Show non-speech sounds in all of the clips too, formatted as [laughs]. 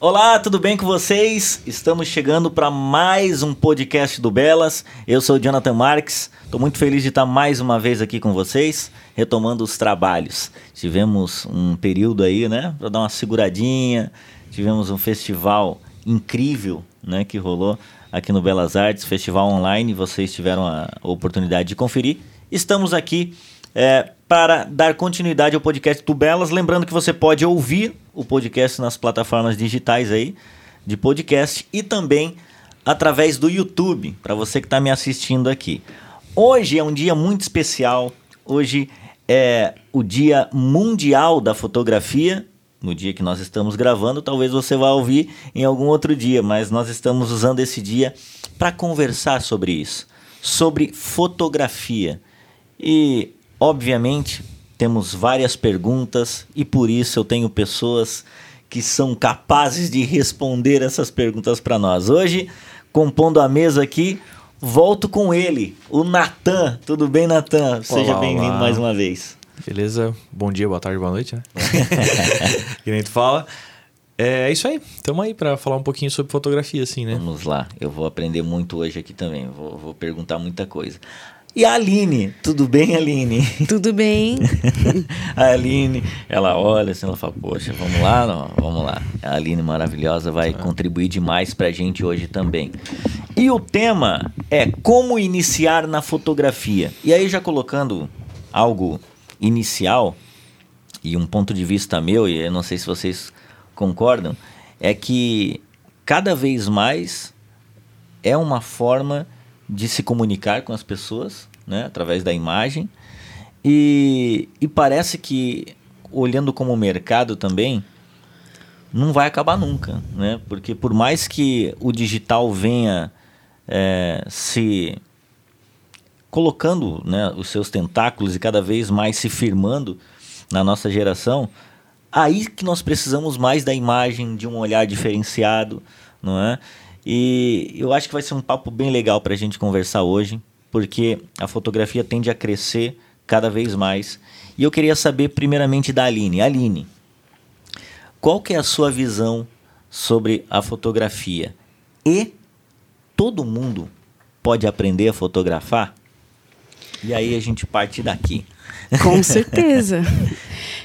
Olá, tudo bem com vocês? Estamos chegando para mais um podcast do Belas. Eu sou o Jonathan Marques. Estou muito feliz de estar mais uma vez aqui com vocês, retomando os trabalhos. Tivemos um período aí, né, para dar uma seguradinha. Tivemos um festival incrível, né, que rolou aqui no Belas Artes, festival online. Vocês tiveram a oportunidade de conferir. Estamos aqui é, para dar continuidade ao podcast do Belas. Lembrando que você pode ouvir o podcast nas plataformas digitais aí de podcast e também através do YouTube, para você que está me assistindo aqui. Hoje é um dia muito especial. Hoje é o Dia Mundial da Fotografia. No dia que nós estamos gravando, talvez você vá ouvir em algum outro dia, mas nós estamos usando esse dia para conversar sobre isso, sobre fotografia. E Obviamente, temos várias perguntas e por isso eu tenho pessoas que são capazes de responder essas perguntas para nós. Hoje, compondo a mesa aqui, volto com ele, o Natan. Tudo bem, Natan? Seja bem-vindo mais uma vez. Beleza? Bom dia, boa tarde, boa noite, né? [laughs] que nem tu fala. É, é isso aí. Estamos aí para falar um pouquinho sobre fotografia, assim, né? Vamos lá. Eu vou aprender muito hoje aqui também. Vou, vou perguntar muita coisa. E a Aline, tudo bem, Aline? Tudo bem. [laughs] a Aline, ela olha assim, ela fala, poxa, vamos lá, não, vamos lá. A Aline maravilhosa vai contribuir demais pra gente hoje também. E o tema é como iniciar na fotografia. E aí já colocando algo inicial e um ponto de vista meu, e eu não sei se vocês concordam, é que cada vez mais é uma forma de se comunicar com as pessoas, né, através da imagem. E, e parece que, olhando como mercado também, não vai acabar nunca, né? Porque por mais que o digital venha é, se colocando né, os seus tentáculos e cada vez mais se firmando na nossa geração, aí que nós precisamos mais da imagem, de um olhar diferenciado, não é? E eu acho que vai ser um papo bem legal para a gente conversar hoje, porque a fotografia tende a crescer cada vez mais. E eu queria saber primeiramente da Aline. Aline, qual que é a sua visão sobre a fotografia? E todo mundo pode aprender a fotografar? E aí a gente parte daqui. Com [laughs] certeza.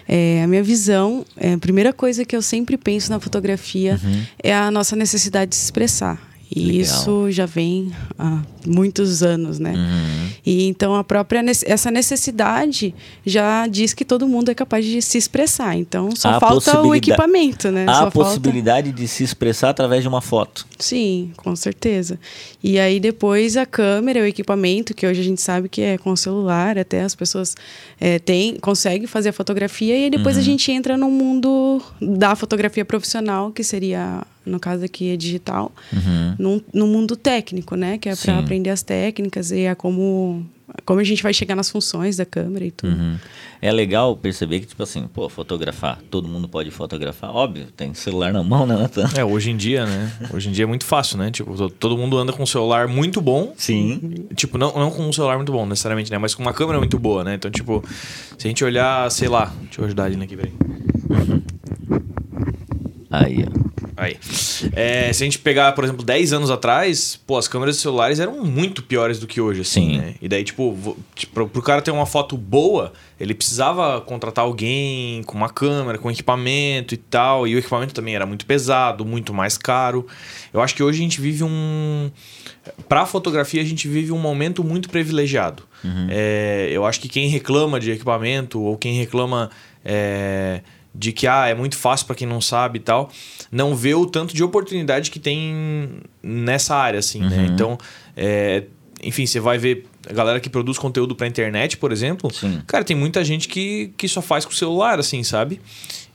É, a minha visão, é, a primeira coisa que eu sempre penso na fotografia uhum. é a nossa necessidade de se expressar. E Legal. isso já vem há muitos anos, né? Uhum. E então a própria essa necessidade já diz que todo mundo é capaz de se expressar. Então só a falta o equipamento, né? Há só a possibilidade falta... de se expressar através de uma foto. Sim, com certeza. E aí depois a câmera, o equipamento, que hoje a gente sabe que é com o celular, até as pessoas é, têm, conseguem fazer a fotografia, e aí depois uhum. a gente entra no mundo da fotografia profissional, que seria no caso aqui é digital, uhum. no, no mundo técnico, né? Que é para aprender as técnicas e é como, como a gente vai chegar nas funções da câmera e tudo. Uhum. É legal perceber que, tipo assim, pô, fotografar, todo mundo pode fotografar. Óbvio, tem celular na mão, né, Nathan? É, hoje em dia, né? Hoje em dia é muito fácil, né? Tipo, todo mundo anda com um celular muito bom. Sim. Tipo, não, não com um celular muito bom, necessariamente, né? Mas com uma câmera muito boa, né? Então, tipo, se a gente olhar, sei lá, deixa eu ajudar a Alina aqui, peraí. Aí, ó. Aí. É, se a gente pegar, por exemplo, 10 anos atrás, pô, as câmeras celulares eram muito piores do que hoje, assim, Sim. né? E daí, tipo, tipo, pro cara ter uma foto boa, ele precisava contratar alguém com uma câmera, com equipamento e tal. E o equipamento também era muito pesado, muito mais caro. Eu acho que hoje a gente vive um. Pra fotografia, a gente vive um momento muito privilegiado. Uhum. É, eu acho que quem reclama de equipamento ou quem reclama. É, de que ah, é muito fácil para quem não sabe e tal, não vê o tanto de oportunidade que tem nessa área, assim, né? uhum. né? Então, é, enfim, você vai ver a galera que produz conteúdo para internet, por exemplo, Sim. cara, tem muita gente que, que só faz com o celular, assim, sabe?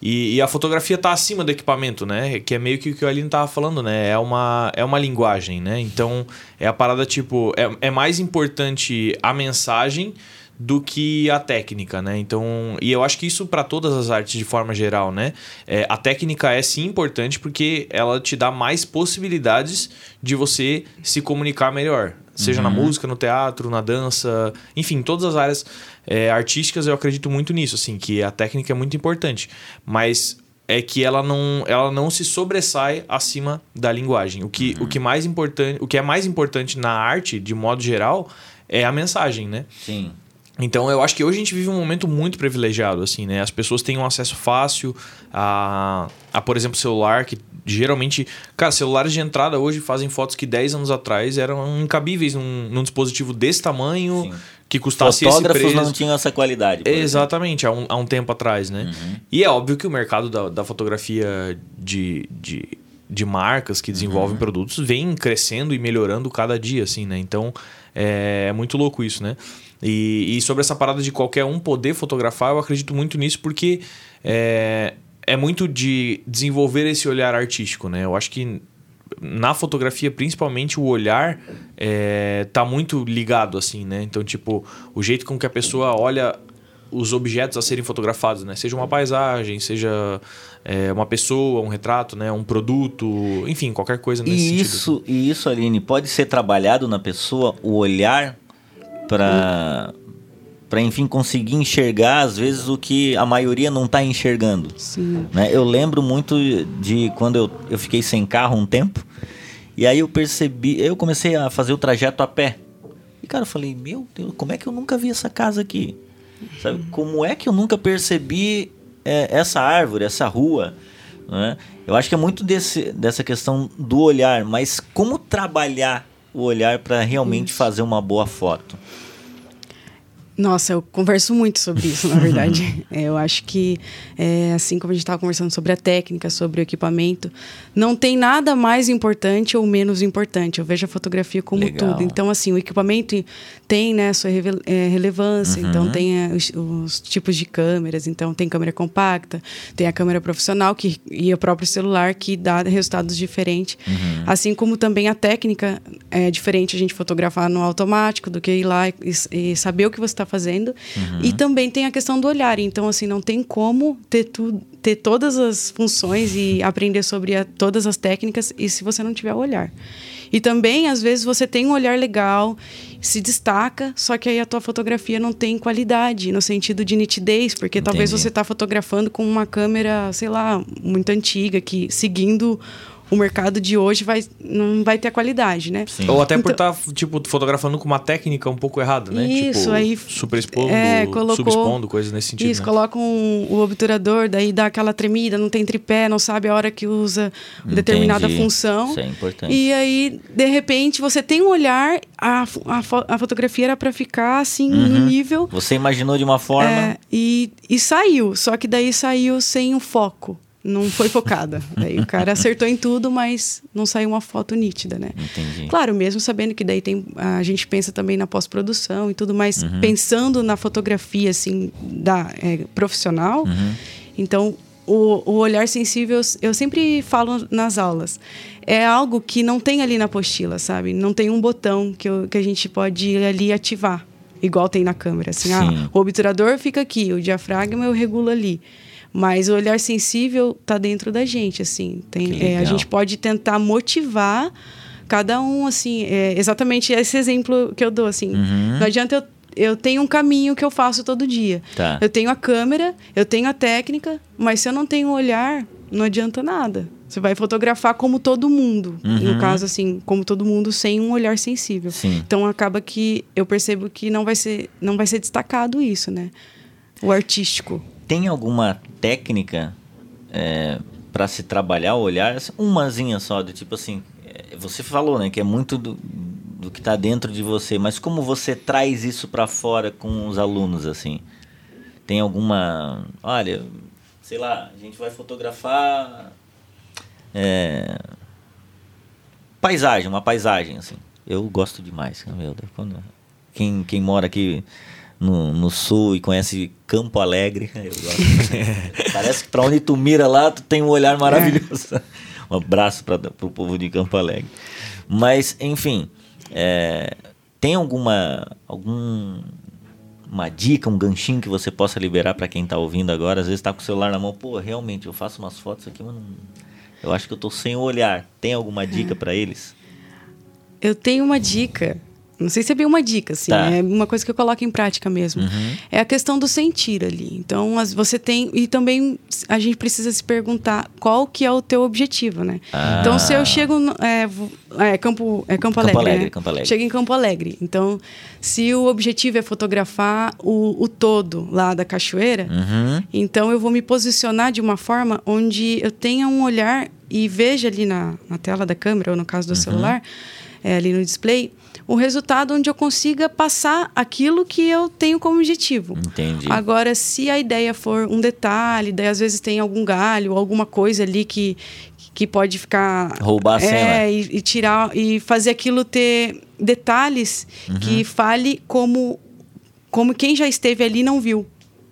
E, e, a fotografia tá acima do equipamento, né? Que é meio que o que o Aline tava falando, né? É uma, é uma linguagem, né? Então, é a parada tipo... É, é mais importante a mensagem do que a técnica, né? Então, e eu acho que isso para todas as artes de forma geral, né? É, a técnica é sim importante porque ela te dá mais possibilidades de você se comunicar melhor, seja uhum. na música, no teatro, na dança, enfim, todas as áreas é, artísticas eu acredito muito nisso, assim, que a técnica é muito importante, mas é que ela não, ela não se sobressai acima da linguagem. O que, uhum. o que mais importante, o que é mais importante na arte, de modo geral, é a mensagem, né? Sim. Então eu acho que hoje a gente vive um momento muito privilegiado, assim, né? As pessoas têm um acesso fácil a, a por exemplo, celular, que geralmente. Cara, celulares de entrada hoje fazem fotos que 10 anos atrás eram incabíveis num, num dispositivo desse tamanho. Sim. Que custasse Fotógrafos esse preço. não tinham essa qualidade. Exatamente, há um, há um tempo atrás, né? Uhum. E é óbvio que o mercado da, da fotografia de, de, de marcas que desenvolvem uhum. produtos vem crescendo e melhorando cada dia, assim, né? Então é, é muito louco isso, né? E, e, sobre essa parada de qualquer um poder fotografar, eu acredito muito nisso porque é, é muito de desenvolver esse olhar artístico, né? Eu acho que na fotografia, principalmente, o olhar é, tá muito ligado, assim, né? Então, tipo, o jeito com que a pessoa olha os objetos a serem fotografados, né? Seja uma paisagem, seja é, uma pessoa, um retrato, né? Um produto, enfim, qualquer coisa nesse e sentido. Isso, e isso, Aline, pode ser trabalhado na pessoa, o olhar para para enfim conseguir enxergar às vezes o que a maioria não está enxergando. Sim. Né? Eu lembro muito de quando eu, eu fiquei sem carro um tempo e aí eu percebi, eu comecei a fazer o trajeto a pé. E cara, eu falei, meu Deus, como é que eu nunca vi essa casa aqui? Sabe? Como é que eu nunca percebi é, essa árvore, essa rua? Né? Eu acho que é muito desse, dessa questão do olhar, mas como trabalhar o olhar para realmente fazer uma boa foto? Nossa, eu converso muito sobre isso, na verdade. [laughs] é, eu acho que, é, assim como a gente estava conversando sobre a técnica, sobre o equipamento, não tem nada mais importante ou menos importante. Eu vejo a fotografia como Legal. tudo. Então, assim, o equipamento tem né, sua é, relevância, uhum. então tem é, os, os, tipos de câmeras, então tem câmera compacta, tem a câmera profissional que, e o próprio celular que dá resultados diferentes. Uhum. Assim como também a técnica é diferente a gente fotografar no automático do que ir lá e, e saber o que você está fazendo. Uhum. E também tem a questão do olhar. Então, assim, não tem como ter, tu, ter todas as funções e [laughs] aprender sobre a, todas as técnicas e se você não tiver o olhar. E também, às vezes, você tem um olhar legal, se destaca, só que aí a tua fotografia não tem qualidade, no sentido de nitidez, porque Entendi. talvez você está fotografando com uma câmera, sei lá, muito antiga, que seguindo o mercado de hoje vai, não vai ter a qualidade, né? Sim. Ou até então, por estar, tá, tipo, fotografando com uma técnica um pouco errada, né? Isso, tipo, aí... Super expondo, é, colocou, subexpondo, coisas nesse sentido. Isso, né? coloca um, o obturador, daí dá aquela tremida, não tem tripé, não sabe a hora que usa Entendi. determinada função. Isso é importante. E aí, de repente, você tem um olhar, a, a, a fotografia era para ficar, assim, uhum. no nível... Você imaginou de uma forma... É, e, e saiu, só que daí saiu sem o foco não foi focada. O cara acertou em tudo, mas não saiu uma foto nítida, né? Entendi. Claro, mesmo sabendo que daí tem a gente pensa também na pós-produção e tudo, mas uhum. pensando na fotografia assim da é, profissional, uhum. então o, o olhar sensível eu sempre falo nas aulas é algo que não tem ali na apostila, sabe? Não tem um botão que, eu, que a gente pode ir ali ativar, igual tem na câmera. Assim, ah, o obturador fica aqui, o diafragma eu regulo ali. Mas o olhar sensível está dentro da gente, assim. Tem, é, a gente pode tentar motivar cada um, assim. É exatamente esse exemplo que eu dou, assim. Uhum. Não adianta eu eu tenho um caminho que eu faço todo dia. Tá. Eu tenho a câmera, eu tenho a técnica, mas se eu não tenho o olhar, não adianta nada. Você vai fotografar como todo mundo. Uhum. No caso, assim, como todo mundo, sem um olhar sensível. Sim. Então acaba que eu percebo que não vai ser, não vai ser destacado isso, né? O artístico tem alguma técnica é, para se trabalhar o olhar? Umazinha só, do tipo assim, é, você falou, né, que é muito do, do que está dentro de você, mas como você traz isso para fora com os alunos, assim? Tem alguma, olha, sei lá, a gente vai fotografar é, paisagem, uma paisagem, assim. Eu gosto demais, meu Deus, quando, quem, quem mora aqui no, no sul e conhece Campo Alegre. [laughs] Parece que para onde tu mira lá, tu tem um olhar maravilhoso. É. [laughs] Um abraço para o povo de Campo Alegre. Mas, enfim, é, tem alguma algum uma dica, um ganchinho que você possa liberar para quem está ouvindo agora? Às vezes está com o celular na mão, pô, realmente eu faço umas fotos aqui, mas não, eu acho que eu estou sem o olhar. Tem alguma dica para eles? Eu tenho uma dica não sei se é bem uma dica, assim, tá. é uma coisa que eu coloco em prática mesmo. Uhum. É a questão do sentir ali. Então, você tem. E também a gente precisa se perguntar qual que é o teu objetivo, né? Ah. Então, se eu chego. É, é, Campo, é Campo Alegre. Campo Alegre, né? Campo Alegre. Chego em Campo Alegre. Então, se o objetivo é fotografar o, o todo lá da cachoeira, uhum. então eu vou me posicionar de uma forma onde eu tenha um olhar e veja ali na, na tela da câmera, ou no caso do uhum. celular, é, ali no display um resultado onde eu consiga passar aquilo que eu tenho como objetivo. Entendi. Agora, se a ideia for um detalhe, daí às vezes tem algum galho, alguma coisa ali que, que pode ficar. Roubar a cena. É, e, e tirar. E fazer aquilo ter detalhes uhum. que fale como, como quem já esteve ali não viu.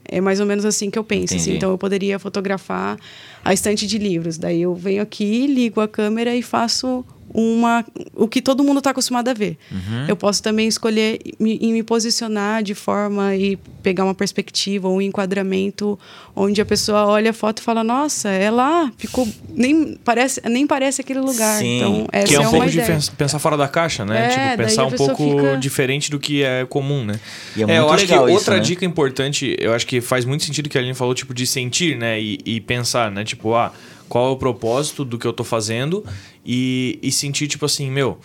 É mais ou menos assim que eu penso. Assim. Então eu poderia fotografar a estante de livros. Daí eu venho aqui, ligo a câmera e faço uma o que todo mundo está acostumado a ver. Uhum. Eu posso também escolher me, me posicionar de forma e pegar uma perspectiva ou um enquadramento onde a pessoa olha a foto e fala: Nossa, é lá, ficou nem parece nem parece aquele lugar. Sim, então essa que é um é pouco ideia. de pensar fora da caixa, né? É, tipo pensar um pouco fica... diferente do que é comum, né? E é, é eu acho que outra né? dica importante, eu acho que faz muito sentido que a Aline falou tipo de sentir, né? E, e pensar, né? Tipo ah qual é o propósito do que eu tô fazendo e, e sentir, tipo assim, meu,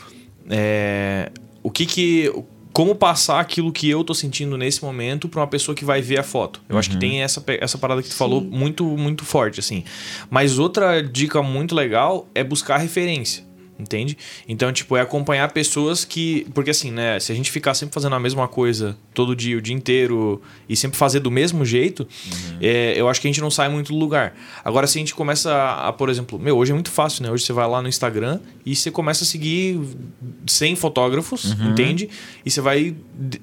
é, o que que. Como passar aquilo que eu tô sentindo nesse momento para uma pessoa que vai ver a foto. Eu uhum. acho que uhum. tem essa, essa parada que tu Sim. falou muito, muito forte, assim. Mas outra dica muito legal é buscar referência entende? Então, tipo, é acompanhar pessoas que. Porque assim, né? Se a gente ficar sempre fazendo a mesma coisa todo dia, o dia inteiro, e sempre fazer do mesmo jeito, uhum. é, eu acho que a gente não sai muito do lugar. Agora, se a gente começa a, a, por exemplo, meu, hoje é muito fácil, né? Hoje você vai lá no Instagram e você começa a seguir 100 fotógrafos, uhum. entende? E você vai,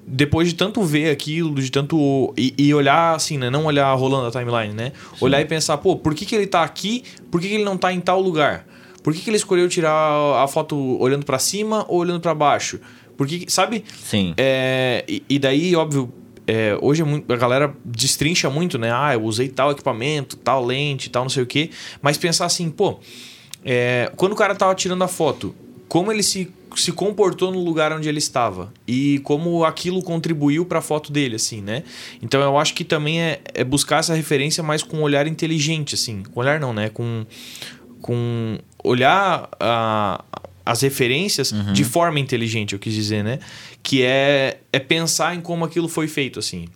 depois de tanto ver aquilo, de tanto. E, e, olhar assim, né? Não olhar rolando a timeline, né? Sim. Olhar e pensar, pô, por que, que ele tá aqui? Por que, que ele não tá em tal lugar? Por que, que ele escolheu tirar a foto olhando para cima ou olhando para baixo? Porque, sabe? Sim. É, e, e daí, óbvio, é, hoje é muito, a galera destrincha muito, né? Ah, eu usei tal equipamento, tal lente, tal não sei o quê. Mas pensar assim, pô, é, quando o cara tava tirando a foto, como ele se, se comportou no lugar onde ele estava e como aquilo contribuiu para a foto dele, assim, né? Então eu acho que também é, é buscar essa referência mais com um olhar inteligente, assim. Com olhar não, né? Com, com olhar a, as referências uhum. de forma inteligente, eu quis dizer, né? Que é, é pensar em como aquilo foi feito, assim.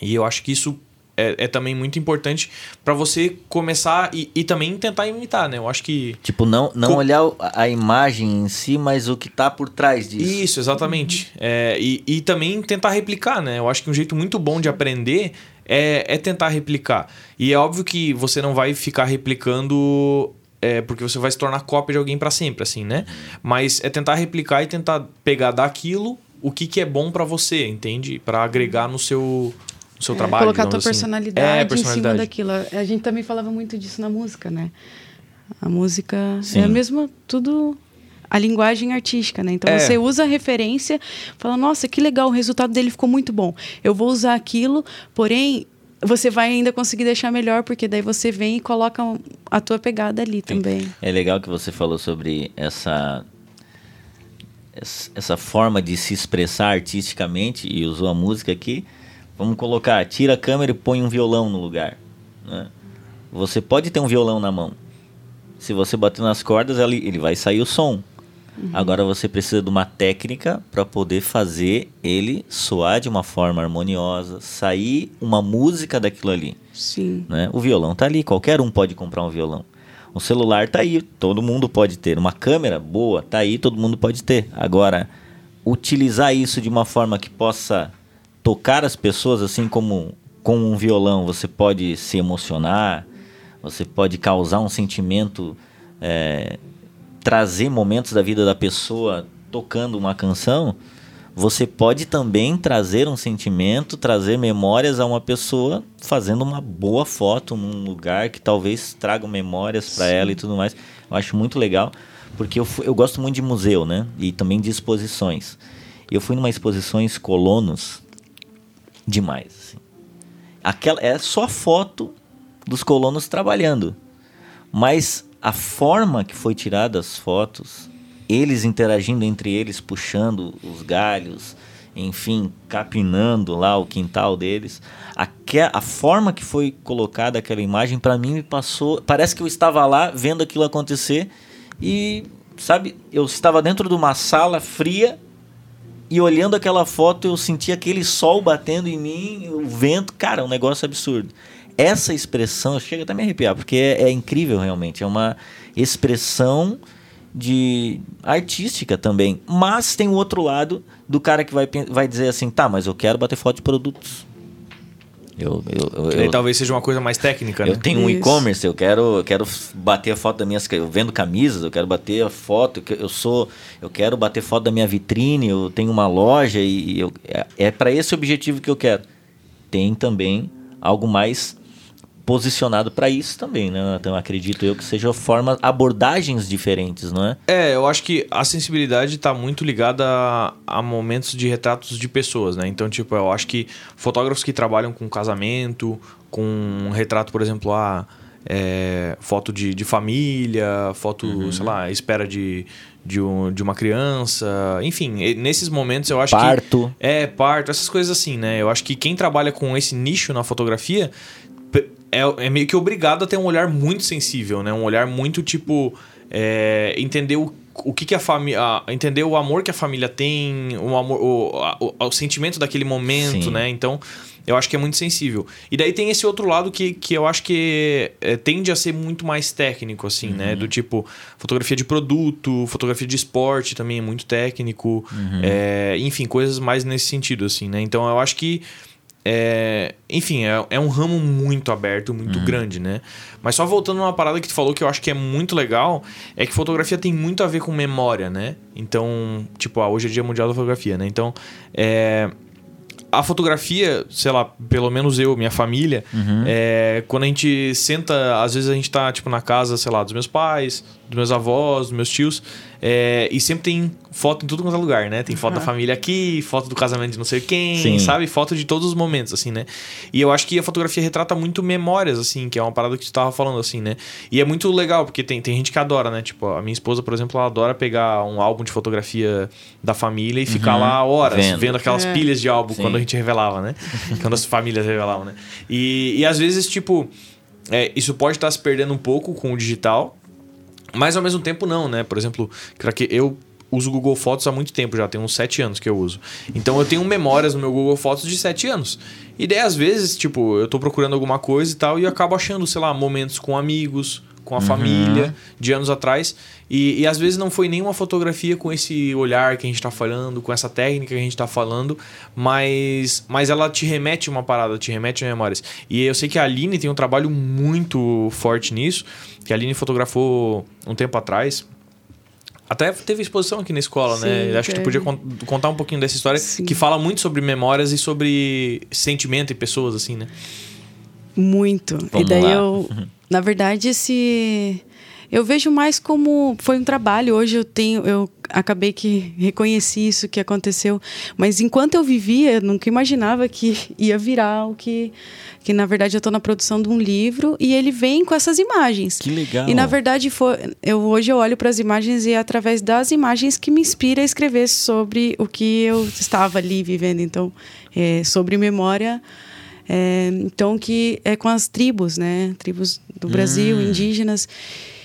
E eu acho que isso é, é também muito importante para você começar e, e, também tentar imitar, né? Eu acho que. Tipo, não, não com... olhar a imagem em si, mas o que tá por trás disso. Isso, exatamente. Uhum. É, e, e também tentar replicar, né? Eu acho que um jeito muito bom de aprender é, é tentar replicar. E é óbvio que você não vai ficar replicando é, porque você vai se tornar cópia de alguém para sempre, assim, né? Mas é tentar replicar e tentar pegar daquilo o que, que é bom para você, entende? Para agregar no seu, no seu é, trabalho. Colocar a tua assim. personalidade, é, personalidade, em cima daquilo. A gente também falava muito disso na música, né? A música Sim. é a mesma, tudo a linguagem artística, né? Então é. você usa a referência, fala, nossa, que legal, o resultado dele ficou muito bom. Eu vou usar aquilo, porém você vai ainda conseguir deixar melhor, porque daí você vem e coloca a tua pegada ali Sim. também. É legal que você falou sobre essa essa forma de se expressar artisticamente e usou a música aqui. Vamos colocar, tira a câmera e põe um violão no lugar. Né? Você pode ter um violão na mão. Se você bater nas cordas, ele, ele vai sair o som. Uhum. Agora você precisa de uma técnica para poder fazer ele soar de uma forma harmoniosa, sair uma música daquilo ali. Sim. Né? O violão tá ali, qualquer um pode comprar um violão. O celular tá aí, todo mundo pode ter. Uma câmera boa tá aí, todo mundo pode ter. Agora, utilizar isso de uma forma que possa tocar as pessoas, assim como com um violão você pode se emocionar, você pode causar um sentimento é, trazer momentos da vida da pessoa tocando uma canção, você pode também trazer um sentimento, trazer memórias a uma pessoa fazendo uma boa foto num lugar que talvez traga memórias para ela e tudo mais. Eu acho muito legal, porque eu, eu gosto muito de museu, né? E também de exposições. Eu fui numa exposições colonos demais. Assim. Aquela é só foto dos colonos trabalhando, mas a forma que foi tirada as fotos eles interagindo entre eles, puxando os galhos, enfim, capinando lá o quintal deles. A, a forma que foi colocada aquela imagem, para mim, me passou. Parece que eu estava lá vendo aquilo acontecer e, sabe, eu estava dentro de uma sala fria e olhando aquela foto eu senti aquele sol batendo em mim, o vento, cara, um negócio absurdo. Essa expressão, chega até a me arrepiar, porque é, é incrível realmente, é uma expressão de artística também. Mas tem o outro lado do cara que vai, vai dizer assim, tá, mas eu quero bater foto de produtos. Eu, eu, eu, talvez seja uma coisa mais técnica, né? Eu tenho um e-commerce, eu quero, eu quero bater a foto da minha. Eu vendo camisas, eu quero bater a foto. Eu sou. Eu quero bater foto da minha vitrine, eu tenho uma loja e eu, é, é para esse objetivo que eu quero. Tem também algo mais posicionado para isso também, né? Então acredito eu que seja forma abordagens diferentes, não é? É, eu acho que a sensibilidade está muito ligada a, a, momentos de retratos de pessoas, né? Então, tipo, eu acho que fotógrafos que trabalham com casamento, com um retrato, por exemplo, a é, foto de, de família, foto, uhum. sei lá, espera de, de, um, de uma criança, enfim, nesses momentos eu acho parto. que. Parto. É, parto, essas coisas assim, né? Eu acho que quem trabalha com esse nicho na fotografia é, é meio que obrigado a ter um olhar muito sensível, né? Um olhar muito tipo. É, entender o, o que, que a família. Entender o amor que a família tem, o, amor, o, a, o, o sentimento daquele momento, Sim. né? Então. Eu acho que é muito sensível. E daí tem esse outro lado que, que eu acho que é, tende a ser muito mais técnico, assim, né? uhum. né? Do tipo, fotografia de produto, fotografia de esporte também é muito técnico. Uhum. É, enfim, coisas mais nesse sentido, assim, né? Então eu acho que é, enfim, é, é, um ramo muito aberto, muito uhum. grande, né? Mas só voltando uma parada que tu falou que eu acho que é muito legal, é que fotografia tem muito a ver com memória, né? Então, tipo, ah, hoje é dia mundial da fotografia, né? Então, é, a fotografia, sei lá, pelo menos eu, minha família, uhum. é, quando a gente senta, às vezes a gente tá, tipo, na casa, sei lá, dos meus pais, dos meus avós, dos meus tios, é, e sempre tem foto em tudo quanto é lugar, né? Tem foto uhum. da família aqui, foto do casamento de não sei quem, Sim. sabe? Foto de todos os momentos, assim, né? E eu acho que a fotografia retrata muito memórias, assim, que é uma parada que tu tava falando, assim, né? E é muito legal, porque tem, tem gente que adora, né? Tipo, a minha esposa, por exemplo, ela adora pegar um álbum de fotografia da família e ficar uhum. lá horas vendo, vendo aquelas é. pilhas de álbum Sim. quando a gente revelava, né? [laughs] quando as famílias revelavam, né? E, e às vezes, tipo, é, isso pode estar tá se perdendo um pouco com o digital, mas ao mesmo tempo não, né? Por exemplo, que eu uso o Google Fotos há muito tempo já, tem uns 7 anos que eu uso. Então eu tenho memórias no meu Google Fotos de 7 anos. E daí, às vezes, tipo, eu tô procurando alguma coisa e tal, e eu acabo achando, sei lá, momentos com amigos, com a uhum. família, de anos atrás. E, e às vezes não foi nenhuma fotografia com esse olhar que a gente está falando, com essa técnica que a gente está falando, mas, mas ela te remete uma parada, te remete a memórias. E eu sei que a Aline tem um trabalho muito forte nisso, que a Aline fotografou um tempo atrás, até teve exposição aqui na escola, né? Sim, né? Acho que tu podia contar um pouquinho dessa história Sim. que fala muito sobre memórias e sobre sentimento e pessoas, assim, né? Muito. Vamos e daí lá. eu, na verdade, esse eu vejo mais como foi um trabalho. Hoje eu tenho, eu acabei que reconheci isso que aconteceu, mas enquanto eu vivia, eu nunca imaginava que ia virar o que que na verdade eu estou na produção de um livro e ele vem com essas imagens. Que legal. E na verdade foi, eu hoje eu olho para as imagens e é através das imagens que me inspira a escrever sobre o que eu estava ali vivendo. Então, é, sobre memória. É, então que é com as tribos, né? Tribos do Brasil, hum. indígenas.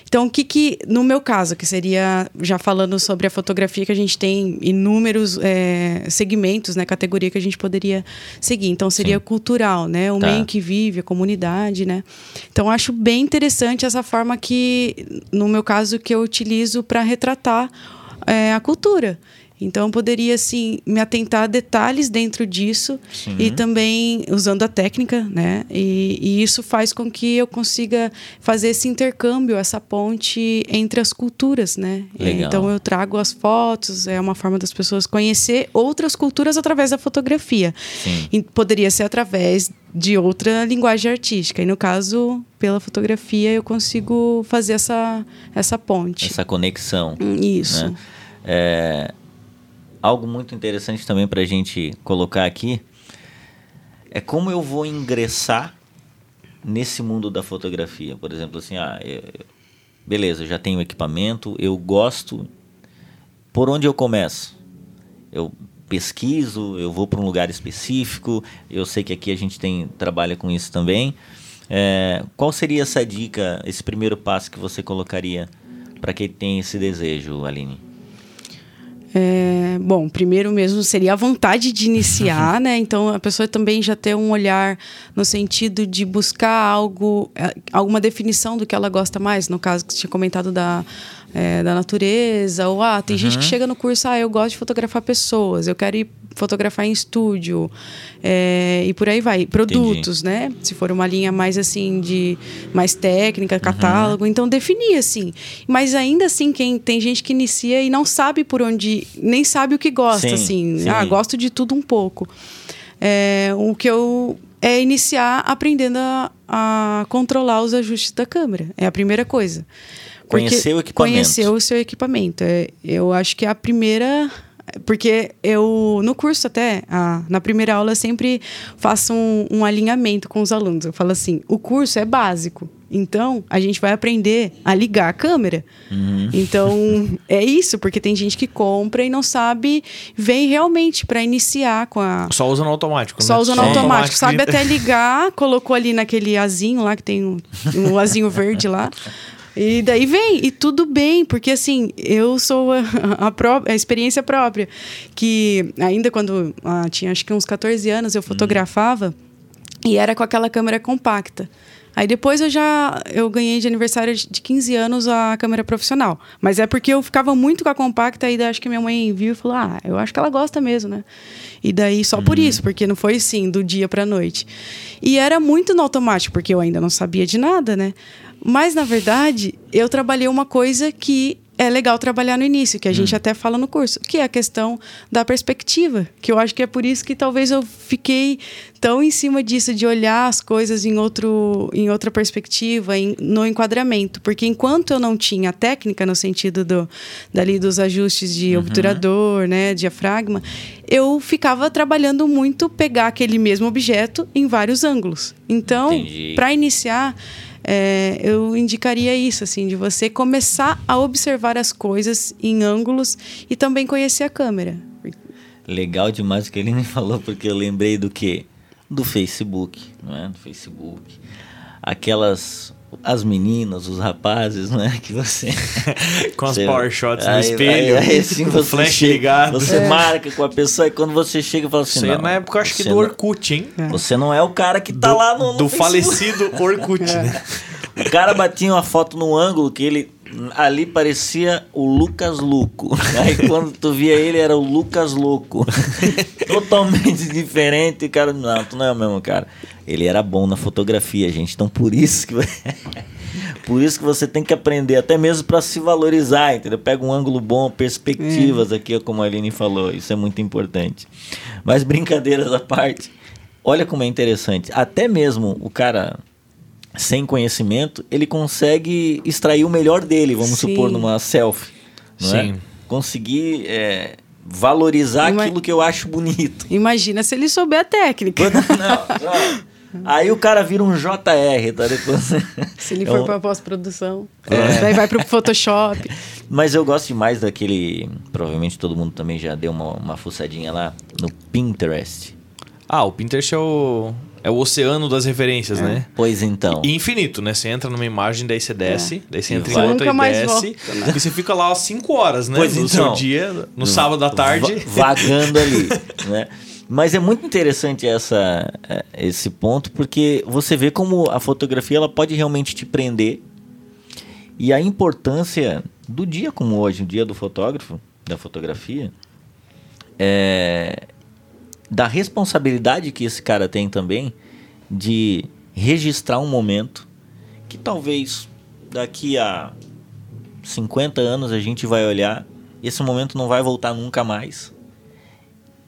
Então, o que que, no meu caso, que seria, já falando sobre a fotografia, que a gente tem inúmeros é, segmentos, né, categoria que a gente poderia seguir. Então, seria Sim. cultural, né, o tá. meio que vive, a comunidade, né. Então, acho bem interessante essa forma que, no meu caso, que eu utilizo para retratar é, a cultura. Então, eu poderia, assim, me atentar a detalhes dentro disso Sim. e também usando a técnica, né? E, e, isso faz com que eu consiga fazer esse intercâmbio, essa ponte entre as culturas, né? Legal. Então, eu trago as fotos, é uma forma das pessoas conhecer outras culturas através da fotografia. E poderia ser através de outra linguagem artística. E no caso, pela fotografia, eu consigo fazer essa, essa ponte. Essa conexão. Hum, isso. Né? É, algo muito interessante também para a gente colocar aqui é como eu vou ingressar nesse mundo da fotografia. Por exemplo, assim, ah, eu, beleza, já tenho equipamento, eu gosto por onde eu começo? Eu pesquiso, eu vou para um lugar específico. Eu sei que aqui a gente tem trabalha com isso também. É, qual seria essa dica, esse primeiro passo que você colocaria para quem tem esse desejo, Aline? É, bom, primeiro mesmo seria a vontade de iniciar, [laughs] né? Então a pessoa também já ter um olhar no sentido de buscar algo, é, alguma definição do que ela gosta mais. No caso que você tinha comentado da, é, da natureza, ou ah, tem uhum. gente que chega no curso, ah, eu gosto de fotografar pessoas, eu quero ir fotografar em estúdio é, e por aí vai. Produtos, Entendi. né? Se for uma linha mais assim de mais técnica, uhum. catálogo, uhum. então definir assim. Mas ainda assim, quem tem gente que inicia e não sabe por onde, nem sabe o que gosta, sim, assim. Sim. Ah, gosto de tudo um pouco. É, o que eu é iniciar aprendendo a, a controlar os ajustes da câmera. É a primeira coisa. Conhecer o equipamento. Conhecer o seu equipamento. É, eu acho que é a primeira porque eu, no curso até, a, na primeira aula, eu sempre faço um, um, alinhamento com os alunos. Eu falo assim: o curso é básico. Então, a gente vai aprender a ligar a câmera. Uhum. Então, [laughs] é isso, porque tem gente que compra e não sabe, vem realmente para iniciar com a. Só usa no automático, Só né? usa no automático. automático. Sabe até ligar, colocou ali naquele azinho lá, que tem um, um azinho verde lá. [laughs] E daí vem, e tudo bem, porque assim, eu sou a, a, pró a experiência própria. Que ainda quando ah, tinha acho que uns 14 anos, eu fotografava uhum. e era com aquela câmera compacta. Aí depois eu já eu ganhei de aniversário de 15 anos a câmera profissional. Mas é porque eu ficava muito com a compacta e daí acho que minha mãe viu e falou: "Ah, eu acho que ela gosta mesmo, né?" E daí só uhum. por isso, porque não foi assim do dia para noite. E era muito no automático, porque eu ainda não sabia de nada, né? Mas, na verdade, eu trabalhei uma coisa que é legal trabalhar no início, que a hum. gente até fala no curso, que é a questão da perspectiva. Que eu acho que é por isso que talvez eu fiquei tão em cima disso, de olhar as coisas em, outro, em outra perspectiva, em, no enquadramento. Porque enquanto eu não tinha técnica, no sentido do, dali dos ajustes de uhum. obturador, né, diafragma, eu ficava trabalhando muito pegar aquele mesmo objeto em vários ângulos. Então, para iniciar é, eu indicaria isso, assim, de você começar a observar as coisas em ângulos e também conhecer a câmera. Legal demais o que ele [laughs] me falou, porque eu lembrei do que? Do Facebook, não é? Do Facebook. Aquelas as meninas, os rapazes, né? Que você. [laughs] com as power shots aí, no espelho. Aí, aí assim, você flash chega, ligado. Você é. marca com a pessoa e quando você chega e fala assim. Isso aí na época, acho que do Orkut, hein? É. Você não é o cara que tá do, lá no. no do falecido Orkut, é. né? O cara batia uma foto no ângulo que ele ali parecia o Lucas Luco. [laughs] Aí quando tu via ele era o Lucas Louco. [laughs] Totalmente diferente. O cara, não, tu não é o mesmo cara. Ele era bom na fotografia, gente. Então por isso que [laughs] por isso que você tem que aprender até mesmo para se valorizar, entendeu? Pega um ângulo bom, perspectivas é. aqui, como a Aline falou. Isso é muito importante. Mas brincadeiras à parte. Olha como é interessante. Até mesmo o cara sem conhecimento, ele consegue extrair o melhor dele, vamos Sim. supor, numa selfie. Não é? Sim. É? Conseguir é, valorizar Ima... aquilo que eu acho bonito. Imagina se ele souber a técnica. Não, não. Aí o cara vira um JR, tá? Depois... Se ele for é para pós-produção. É. Daí vai para o Photoshop. Mas eu gosto demais daquele. Provavelmente todo mundo também já deu uma, uma fuçadinha lá no Pinterest. Ah, o Pinterest é o, é o oceano das referências, é. né? Pois então. E infinito, né? Você entra numa imagem, daí você desce, é. daí você entra em outra e desce. Volta, né? E você fica lá 5 horas, né? Pois no então, seu dia, no sábado à tarde. Vagando ali, [laughs] né? Mas é muito interessante essa, é, esse ponto, porque você vê como a fotografia ela pode realmente te prender. E a importância do dia como hoje, o dia do fotógrafo, da fotografia, é, da responsabilidade que esse cara tem também de registrar um momento que talvez daqui a 50 anos a gente vai olhar, esse momento não vai voltar nunca mais.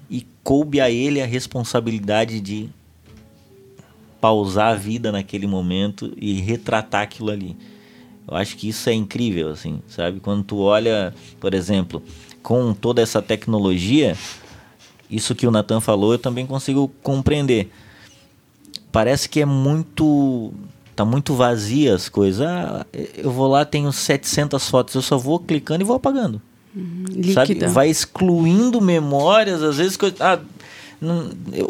E coube a ele a responsabilidade de pausar a vida naquele momento e retratar aquilo ali. Eu acho que isso é incrível, assim, sabe? Quando tu olha, por exemplo, com toda essa tecnologia, isso que o Nathan falou eu também consigo compreender. Parece que é muito. Tá muito vazia as coisas. Ah, eu vou lá, tenho 700 fotos, eu só vou clicando e vou apagando. Uhum, sabe? Vai excluindo memórias, às vezes. Ah,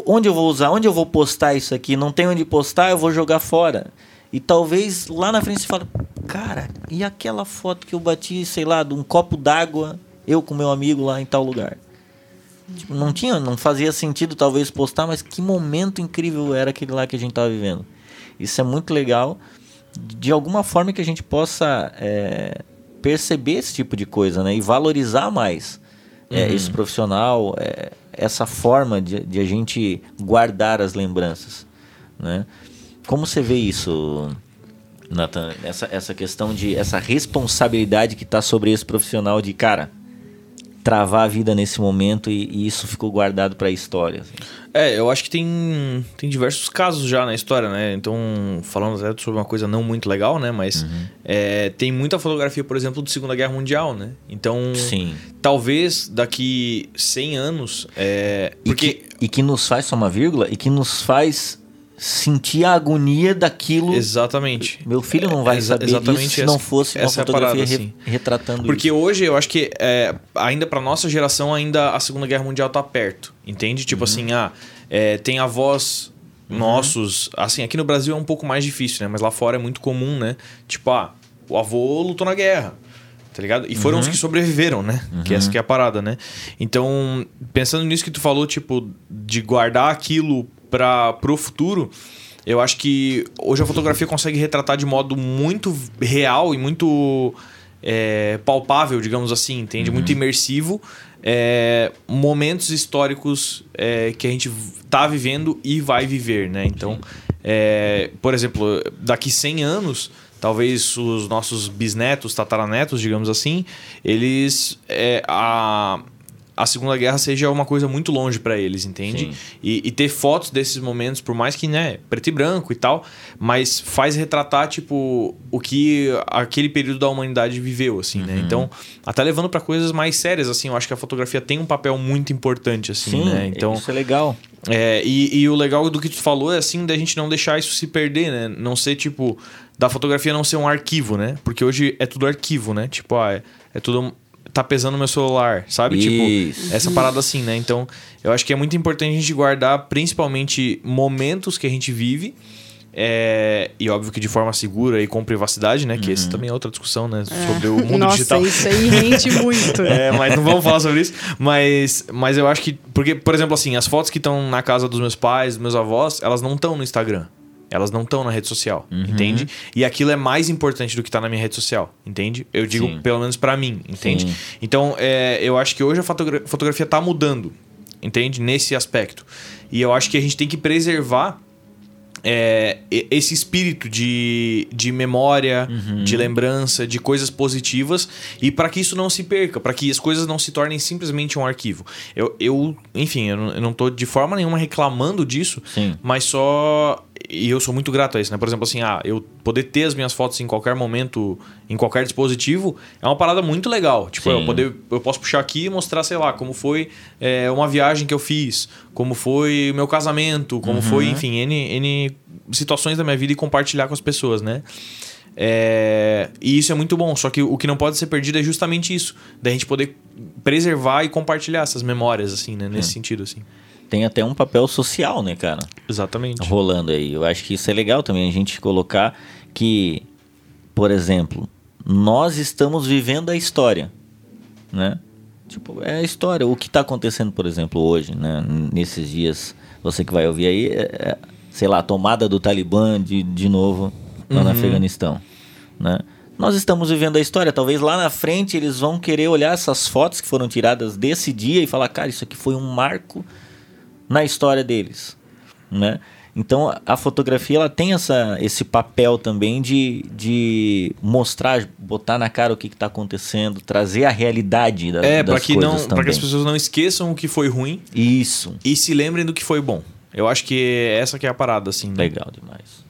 onde eu vou usar? Onde eu vou postar isso aqui? Não tem onde postar, eu vou jogar fora. E talvez lá na frente você fale, cara, e aquela foto que eu bati, sei lá, de um copo d'água, eu com meu amigo lá em tal lugar? Tipo, não tinha, não fazia sentido talvez postar, mas que momento incrível era aquele lá que a gente estava vivendo. Isso é muito legal. De alguma forma que a gente possa é, perceber esse tipo de coisa, né? E valorizar mais é, uhum. esse profissional, é, essa forma de, de, a gente guardar as lembranças, né? Como você vê isso, Nathan? Essa, essa questão de essa responsabilidade que está sobre esse profissional de cara travar a vida nesse momento e, e isso ficou guardado para a história. Assim. É, eu acho que tem, tem diversos casos já na história, né? Então, falando até sobre uma coisa não muito legal, né? Mas uhum. é, tem muita fotografia, por exemplo, da Segunda Guerra Mundial, né? Então, Sim. talvez daqui 100 anos... É, porque... E que, e que nos faz, só uma vírgula, e que nos faz sentir a agonia daquilo. Exatamente. Meu filho não vai saber exatamente disso se não fosse uma fotografia parada, assim. retratando Porque isso. hoje eu acho que é, ainda para nossa geração ainda a Segunda Guerra Mundial tá perto, entende? Tipo uhum. assim, ah, é, tem avós uhum. nossos, assim, aqui no Brasil é um pouco mais difícil, né? Mas lá fora é muito comum, né? Tipo, ah, o avô lutou na guerra. Tá ligado? E foram uhum. os que sobreviveram, né? Que essa uhum. que é a parada, né? Então, pensando nisso que tu falou, tipo, de guardar aquilo para o futuro, eu acho que hoje a fotografia consegue retratar de modo muito real e muito é, palpável, digamos assim, entende? Uhum. Muito imersivo. É, momentos históricos é, que a gente está vivendo e vai viver, né? Então, é, por exemplo, daqui 100 anos, talvez os nossos bisnetos, tataranetos, digamos assim, eles... É, a, a Segunda Guerra seja uma coisa muito longe para eles, entende? E, e, ter fotos desses momentos, por mais que, né, preto e branco e tal, mas faz retratar, tipo, o que aquele período da humanidade viveu, assim, né? uhum. né? Então, até levando para coisas mais sérias, assim, eu acho que a fotografia tem um papel muito importante, assim, Sim, né? Então, isso é legal. É, e, e o legal do que tu falou é, assim, da gente não deixar isso se perder, né? Não ser, tipo, da fotografia não ser um arquivo, né? Porque hoje é tudo arquivo, né? Tipo, ah, é, é tudo tá pesando no meu celular, sabe? Tipo, Isso. Tipo, essa parada assim, né? Então, eu acho que é muito importante a gente guardar principalmente momentos que a gente vive. É, e óbvio que de forma segura e com privacidade, né? Que uhum. essa também é outra discussão, né? É. Sobre o mundo Nossa, digital. Isso aí rende [laughs] muito. é, mas não vamos falar sobre isso. Mas, mas eu acho que. Porque, por exemplo, assim, as fotos que estão na casa dos meus pais, dos meus avós, elas não estão no Instagram. Elas não estão na rede social, uhum. entende? E aquilo é mais importante do que está na minha rede social, entende? Eu digo Sim. pelo menos para mim, entende? Sim. Então, é, eu acho que hoje a fotogra fotografia está mudando, entende? Nesse aspecto. E eu acho que a gente tem que preservar é, esse espírito de, de memória, uhum. de lembrança, de coisas positivas e para que isso não se perca, para que as coisas não se tornem simplesmente um arquivo. Eu, eu enfim, eu não, tô de forma nenhuma reclamando disso, Sim. mas só e eu sou muito grato a isso, né? Por exemplo, assim, ah, eu poder ter as minhas fotos em qualquer momento, em qualquer dispositivo, é uma parada muito legal. Tipo, eu poder, eu posso puxar aqui e mostrar, sei lá, como foi é, uma viagem que eu fiz, como foi o meu casamento, como uhum. foi, enfim, N, N situações da minha vida e compartilhar com as pessoas, né? É, e isso é muito bom, só que o que não pode ser perdido é justamente isso, da gente poder preservar e compartilhar essas memórias, assim, né? Nesse é. sentido, assim tem até um papel social, né, cara? Exatamente. Rolando aí. Eu acho que isso é legal também, a gente colocar que, por exemplo, nós estamos vivendo a história, né? Tipo, é a história. O que está acontecendo, por exemplo, hoje, né? Nesses dias, você que vai ouvir aí, é, é, sei lá, a tomada do Talibã de, de novo lá uhum. no Afeganistão, né? Nós estamos vivendo a história. Talvez lá na frente eles vão querer olhar essas fotos que foram tiradas desse dia e falar, cara, isso aqui foi um marco na história deles, né? Então a fotografia ela tem essa, esse papel também de, de mostrar, botar na cara o que está acontecendo, trazer a realidade da, é, das que coisas não, para que as pessoas não esqueçam o que foi ruim. Isso. E se lembrem do que foi bom. Eu acho que essa que é a parada, assim. Né? Legal demais.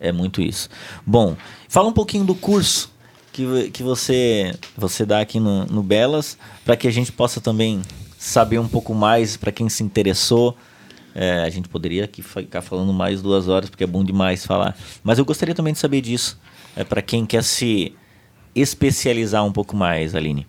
É muito isso. Bom, fala um pouquinho do curso que, que você, você dá aqui no, no Belas, para que a gente possa também saber um pouco mais, para quem se interessou, é, a gente poderia aqui ficar falando mais duas horas, porque é bom demais falar. Mas eu gostaria também de saber disso, é, para quem quer se especializar um pouco mais, Aline.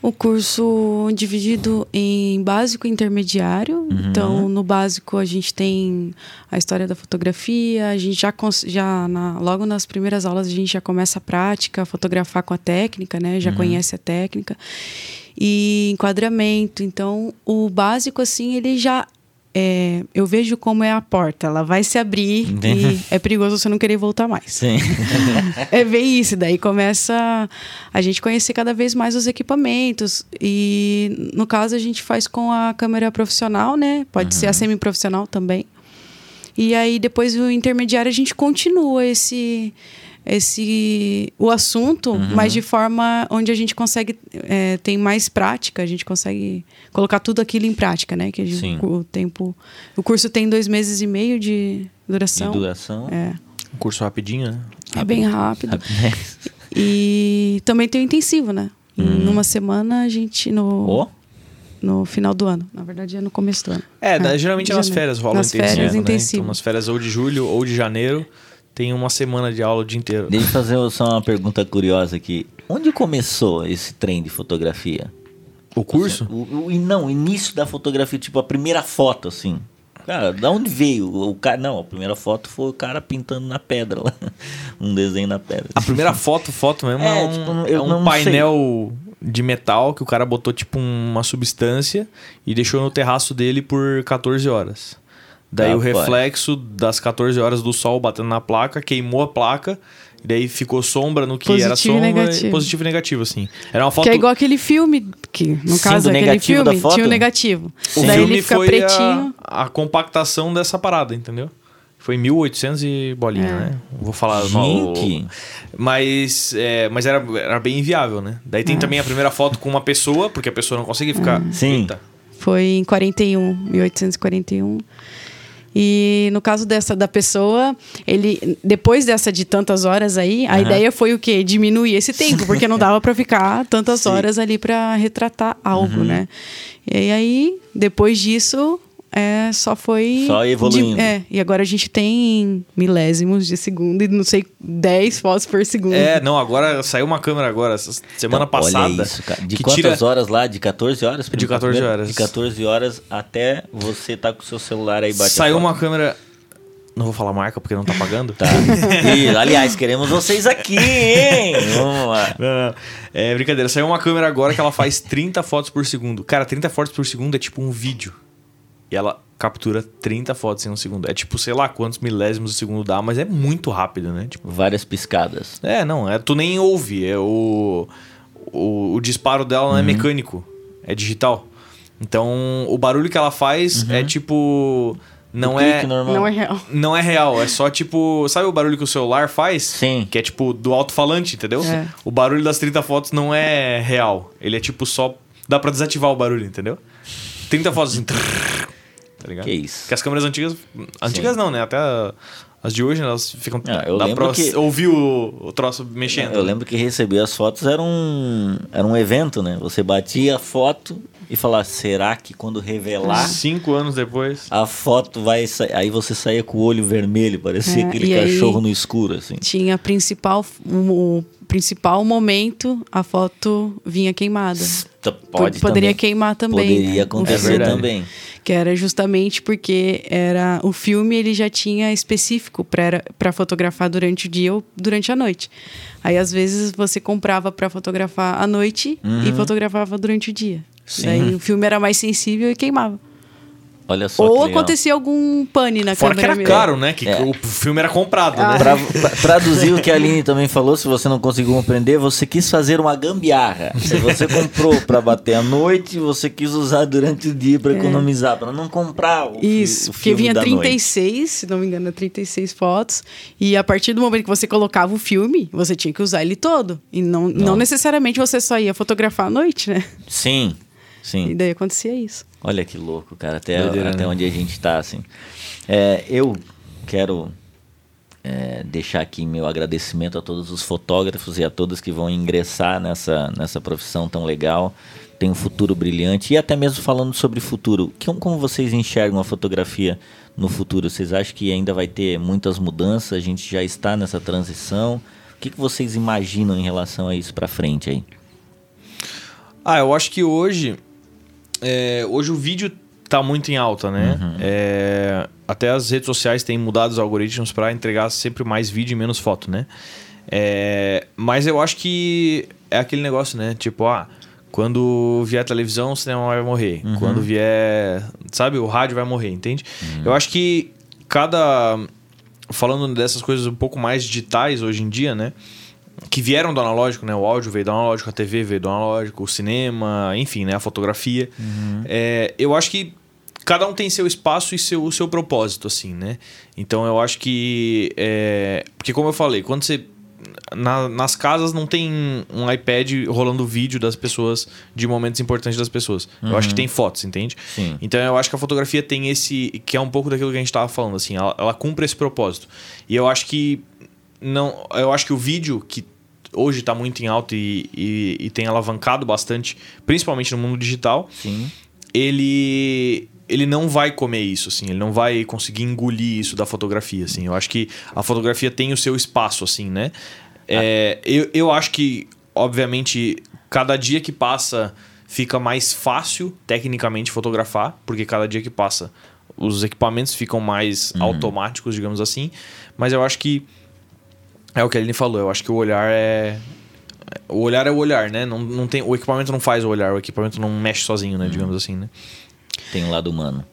O curso dividido em básico e intermediário. Uhum. Então, no básico a gente tem a história da fotografia, a gente já, já na, logo nas primeiras aulas a gente já começa a prática, fotografar com a técnica, né? Já uhum. conhece a técnica. E enquadramento. Então, o básico, assim, ele já é, eu vejo como é a porta. Ela vai se abrir e é perigoso você não querer voltar mais. Sim. [laughs] é bem isso. Daí começa a gente conhecer cada vez mais os equipamentos. E no caso a gente faz com a câmera profissional, né? Pode uhum. ser a semi-profissional também. E aí depois o intermediário a gente continua esse esse o assunto, uhum. mas de forma onde a gente consegue é, tem mais prática, a gente consegue colocar tudo aquilo em prática, né? Que gente, o, o tempo, o curso tem dois meses e meio de duração. De duração. É. Um curso rapidinho, né? É bem rápido. e também tem o intensivo, né? Hum. Numa semana a gente no oh no final do ano. Na verdade, é no começo do ano. É, é geralmente nas férias rola nas intensivo. Férias, né? intensivo. Então, nas férias ou de julho ou de janeiro, tem uma semana de aula o dia inteiro. Deixa eu fazer só uma pergunta curiosa aqui. Onde começou esse trem de fotografia? O curso? Assim, o, o, não, o início da fotografia, tipo a primeira foto, assim. Cara, da onde veio? O cara, não, a primeira foto foi o cara pintando na pedra lá. [laughs] um desenho na pedra. A primeira foto, foto mesmo, é, é um, tipo, é um painel sei. de metal que o cara botou tipo uma substância e deixou no terraço dele por 14 horas. Daí ah, o reflexo das 14 horas do sol batendo na placa queimou a placa. E daí ficou sombra no que positivo era sombra. E negativo. positivo e negativo, assim. Era uma foto. Que é igual aquele filme, que no Sim, caso aquele filme tinha o negativo. O daí filme ele fica foi pretinho. A, a compactação dessa parada, entendeu? Foi 1800 e bolinha, é. né? Vou falar Gente. No... Mas, é, mas era, era bem inviável, né? Daí tem é. também a primeira foto com uma pessoa, porque a pessoa não conseguia ficar. Sim. Eita. Foi em 41, 1841. E no caso dessa da pessoa, ele depois dessa de tantas horas aí, a uhum. ideia foi o quê? Diminuir esse tempo, porque não dava para ficar tantas Sim. horas ali para retratar algo, uhum. né? E aí, depois disso, é, só foi. Só evoluindo. De, é, e agora a gente tem milésimos de segundo e não sei, 10 fotos por segundo. É, não, agora saiu uma câmera agora, semana então, passada. Olha isso, cara. De quantas tira... horas lá? De 14 horas? De 14 horas. De 14 horas até você tá com o seu celular aí batendo. Saiu uma câmera. Não vou falar marca porque não tá pagando. Tá. [laughs] E, aliás, queremos vocês aqui, hein? Vamos lá. Não, não. É brincadeira. Saiu uma câmera agora que ela faz 30 fotos por segundo. Cara, 30 fotos por segundo é tipo um vídeo. E ela captura 30 fotos em um segundo. É tipo, sei lá quantos milésimos de segundo dá, mas é muito rápido, né? Tipo, Várias piscadas. É, não, é, tu nem ouve. É o, o, o disparo dela não é uhum. é mecânico, é digital. Então, o barulho que ela faz uhum. é tipo. Não é, não é real. Não é real, é só tipo. Sabe o barulho que o celular faz? Sim. Que é tipo do alto-falante, entendeu? É. O barulho das 30 fotos não é real. Ele é tipo só. Dá pra desativar o barulho, entendeu? 30 fotos assim tá ligado? Que isso. Porque as câmeras antigas. Antigas Sim. não, né? Até as de hoje, elas ficam. Ah, eu lembro pra que... ouvir o, o troço mexendo. Eu lembro que receber as fotos era um, era um evento, né? Você batia a foto e falar, será que quando revelar. Cinco anos depois. A foto vai sair. Aí você saía com o olho vermelho, parecia é, aquele cachorro no escuro, assim. Tinha a principal. O principal momento, a foto vinha queimada. Pode Poderia também. queimar também. Poderia né? acontecer é também que era justamente porque era o filme ele já tinha específico para fotografar durante o dia ou durante a noite. Aí às vezes você comprava para fotografar à noite uhum. e fotografava durante o dia. Sim. Daí o filme era mais sensível e queimava. Olha só. Ou acontecia algum pane na Fora câmera. Fora que era caro, né? Que é. o filme era comprado, ah. né? Pra, [laughs] pra traduzir o que a Aline também falou, se você não conseguiu compreender, você quis fazer uma gambiarra. Se você comprou para bater à noite, você quis usar durante o dia para é. economizar, para não comprar o Isso, o porque vinha 36, noite. se não me engano, 36 fotos. E a partir do momento que você colocava o filme, você tinha que usar ele todo. E não, não. não necessariamente você só ia fotografar à noite, né? Sim. Sim. E daí acontecia isso. Olha que louco, cara. Até, Doideira, até né? onde a gente está, assim. É, eu quero é, deixar aqui meu agradecimento a todos os fotógrafos e a todos que vão ingressar nessa, nessa profissão tão legal. Tem um futuro brilhante. E até mesmo falando sobre futuro. Que, como vocês enxergam a fotografia no futuro? Vocês acham que ainda vai ter muitas mudanças? A gente já está nessa transição? O que, que vocês imaginam em relação a isso para frente aí? Ah, eu acho que hoje. É, hoje o vídeo tá muito em alta, né? Uhum. É, até as redes sociais têm mudado os algoritmos para entregar sempre mais vídeo e menos foto, né? É, mas eu acho que é aquele negócio, né? Tipo, ah, quando vier televisão, o cinema vai morrer. Uhum. Quando vier, sabe, o rádio vai morrer, entende? Uhum. Eu acho que cada falando dessas coisas um pouco mais digitais hoje em dia, né? Que vieram do analógico, né? O áudio veio do analógico, a TV veio do analógico, o cinema, enfim, né? A fotografia. Uhum. É, eu acho que cada um tem seu espaço e seu, seu propósito, assim, né? Então eu acho que. É... Porque, como eu falei, quando você. Na, nas casas não tem um iPad rolando vídeo das pessoas, de momentos importantes das pessoas. Uhum. Eu acho que uhum. tem fotos, entende? Sim. Então eu acho que a fotografia tem esse. que é um pouco daquilo que a gente estava falando, assim, ela, ela cumpre esse propósito. E eu acho que. não Eu acho que o vídeo que hoje está muito em alta e, e, e, tem alavancado bastante, principalmente no mundo digital. Sim. Ele ele não vai comer isso, assim, ele não vai conseguir engolir isso da fotografia, assim. Eu acho que a fotografia tem o seu espaço, assim, né? É, eu, eu acho que, obviamente, cada dia que passa fica mais fácil, tecnicamente, fotografar, porque cada dia que passa os equipamentos ficam mais uhum. automáticos, digamos assim. Mas eu acho que é o que ele falou, eu acho que o olhar é. O olhar é o olhar, né? Não, não tem, o equipamento não faz o olhar, o equipamento não mexe sozinho, né? Uhum. Digamos assim, né? Tem um lado humano.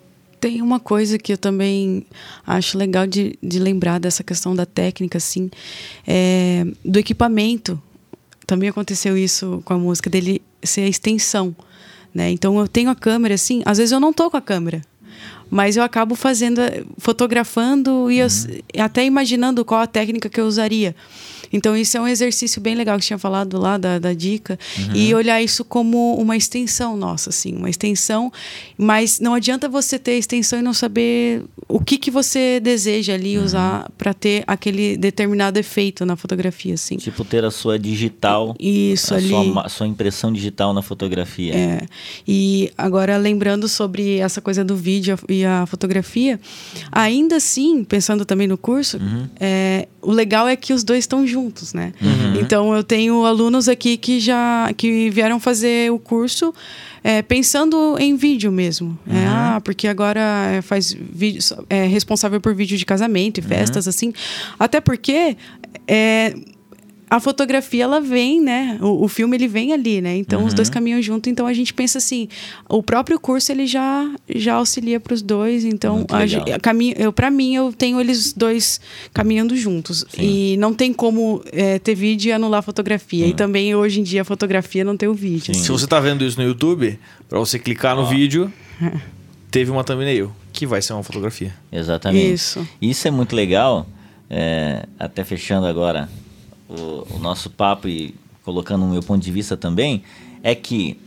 Tem uma coisa que eu também acho legal de, de lembrar dessa questão da técnica, assim, é, do equipamento. Também aconteceu isso com a música, dele ser a extensão. Né? Então eu tenho a câmera, assim, às vezes eu não tô com a câmera mas eu acabo fazendo, fotografando e uhum. eu, até imaginando qual a técnica que eu usaria. Então, isso é um exercício bem legal que tinha falado lá da, da dica. Uhum. E olhar isso como uma extensão nossa, assim, uma extensão. Mas não adianta você ter extensão e não saber o que, que você deseja ali uhum. usar para ter aquele determinado efeito na fotografia, assim. Tipo, ter a sua digital. Isso a ali. Sua, a sua impressão digital na fotografia. É. E agora, lembrando sobre essa coisa do vídeo e a fotografia, ainda assim, pensando também no curso, uhum. é, o legal é que os dois estão juntos, né? Uhum. Então eu tenho alunos aqui que já que vieram fazer o curso é, pensando em vídeo mesmo. É, uhum. É, ah, porque agora é, faz vídeo, é responsável por vídeo de casamento e uhum. festas, assim. Até porque é, a fotografia ela vem, né? O, o, filme ele vem ali, né? Então uhum. os dois uhum. caminham junto. Então a gente pensa assim, o próprio curso ele já já auxilia para os dois. Então a, a caminho, eu para mim eu tenho eles dois caminhando juntos Sim. e não tem como é, ter vídeo e anular a fotografia. Sim. E também hoje em dia a fotografia não tem o vídeo. Se você está vendo isso no YouTube, para você clicar no oh. vídeo, [laughs] teve uma thumbnail que vai ser uma fotografia. Exatamente. Isso. Isso é muito legal. É, até fechando agora o, o nosso papo e colocando o meu ponto de vista também, é que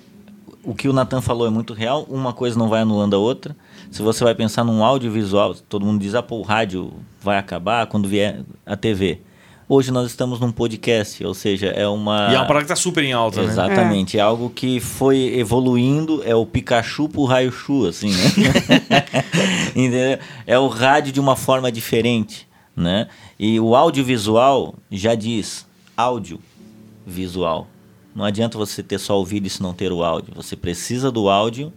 o que o Nathan falou é muito real, uma coisa não vai anulando a outra. Se você vai pensar num audiovisual, todo mundo diz, ah, pô, o rádio vai acabar quando vier a TV. Hoje nós estamos num podcast, ou seja, é uma. E é uma parada que tá super em alta, né? Exatamente. É. é algo que foi evoluindo, é o Pikachu pro raio-chu, assim, né? [laughs] É o rádio de uma forma diferente, né? E o audiovisual já diz áudio visual. Não adianta você ter só o vídeo se não ter o áudio. Você precisa do áudio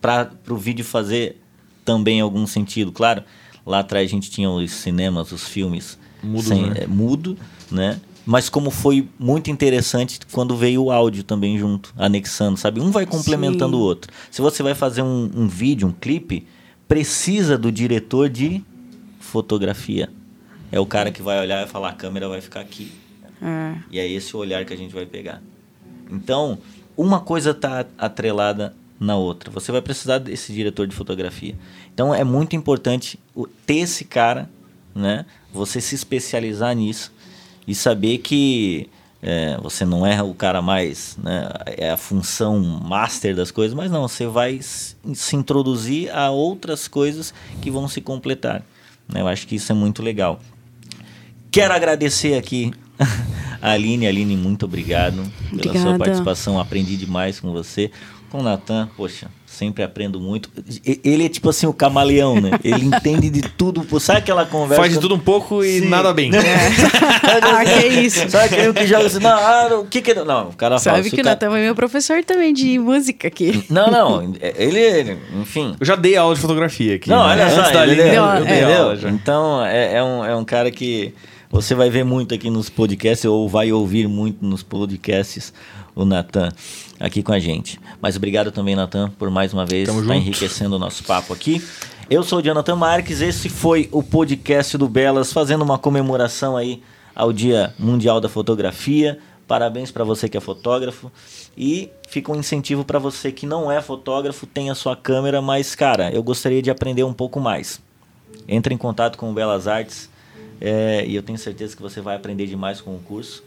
para o vídeo fazer também algum sentido. Claro, lá atrás a gente tinha os cinemas, os filmes mudo, sem, né? É, mudo, né? Mas como foi muito interessante quando veio o áudio também junto, anexando, sabe? Um vai complementando Sim. o outro. Se você vai fazer um, um vídeo, um clipe, precisa do diretor de fotografia é o cara que vai olhar e falar: a câmera vai ficar aqui. É. E é esse o olhar que a gente vai pegar. Então, uma coisa está atrelada na outra. Você vai precisar desse diretor de fotografia. Então, é muito importante ter esse cara, né? Você se especializar nisso e saber que é, você não é o cara mais, né, é a função master das coisas, mas não, você vai se introduzir a outras coisas que vão se completar. Eu acho que isso é muito legal. Quero agradecer aqui [laughs] a Aline. Aline, muito obrigado Obrigada. pela sua participação. Aprendi demais com você. com o Natan, poxa, sempre aprendo muito. Ele é tipo assim, o camaleão, né? Ele [laughs] entende de tudo. Sabe aquela conversa? Faz de tudo um pouco e Sim. nada bem. [laughs] É. ah, que isso. Sabe aquele que joga assim, não, ah, o que que... Não, o cara Sabe fala... que o cara... Natan é meu professor também de música aqui. Não, não, ele, ele, enfim... Eu já dei aula de fotografia aqui. Não, né? olha só, ele, deu, eu dei é. aula já. Então, é, é, um, é um cara que você vai ver muito aqui nos podcasts ou vai ouvir muito nos podcasts o Natan aqui com a gente. Mas obrigado também, Natan, por mais uma vez estar tá enriquecendo o nosso papo aqui. Eu sou o Jonathan Marques, esse foi o podcast do Belas, fazendo uma comemoração aí ao Dia Mundial da Fotografia. Parabéns para você que é fotógrafo. E fica um incentivo para você que não é fotógrafo, tem a sua câmera, mas, cara, eu gostaria de aprender um pouco mais. Entre em contato com o Belas Artes é, e eu tenho certeza que você vai aprender demais com o curso.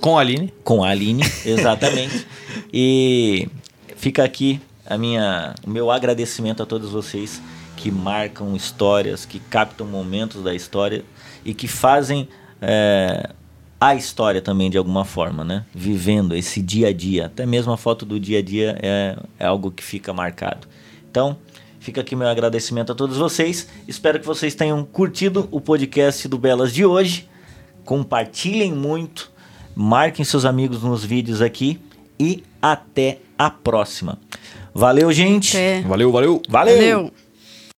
Com a Aline? Com a Aline, [laughs] exatamente. e fica aqui a minha, o meu agradecimento a todos vocês que marcam histórias, que captam momentos da história e que fazem é, a história também de alguma forma, né? Vivendo esse dia a dia. Até mesmo a foto do dia a dia é, é algo que fica marcado. Então, fica aqui meu agradecimento a todos vocês. Espero que vocês tenham curtido o podcast do Belas de hoje. Compartilhem muito marquem seus amigos nos vídeos aqui e até a próxima. Valeu, gente. Valeu, valeu. Valeu. valeu.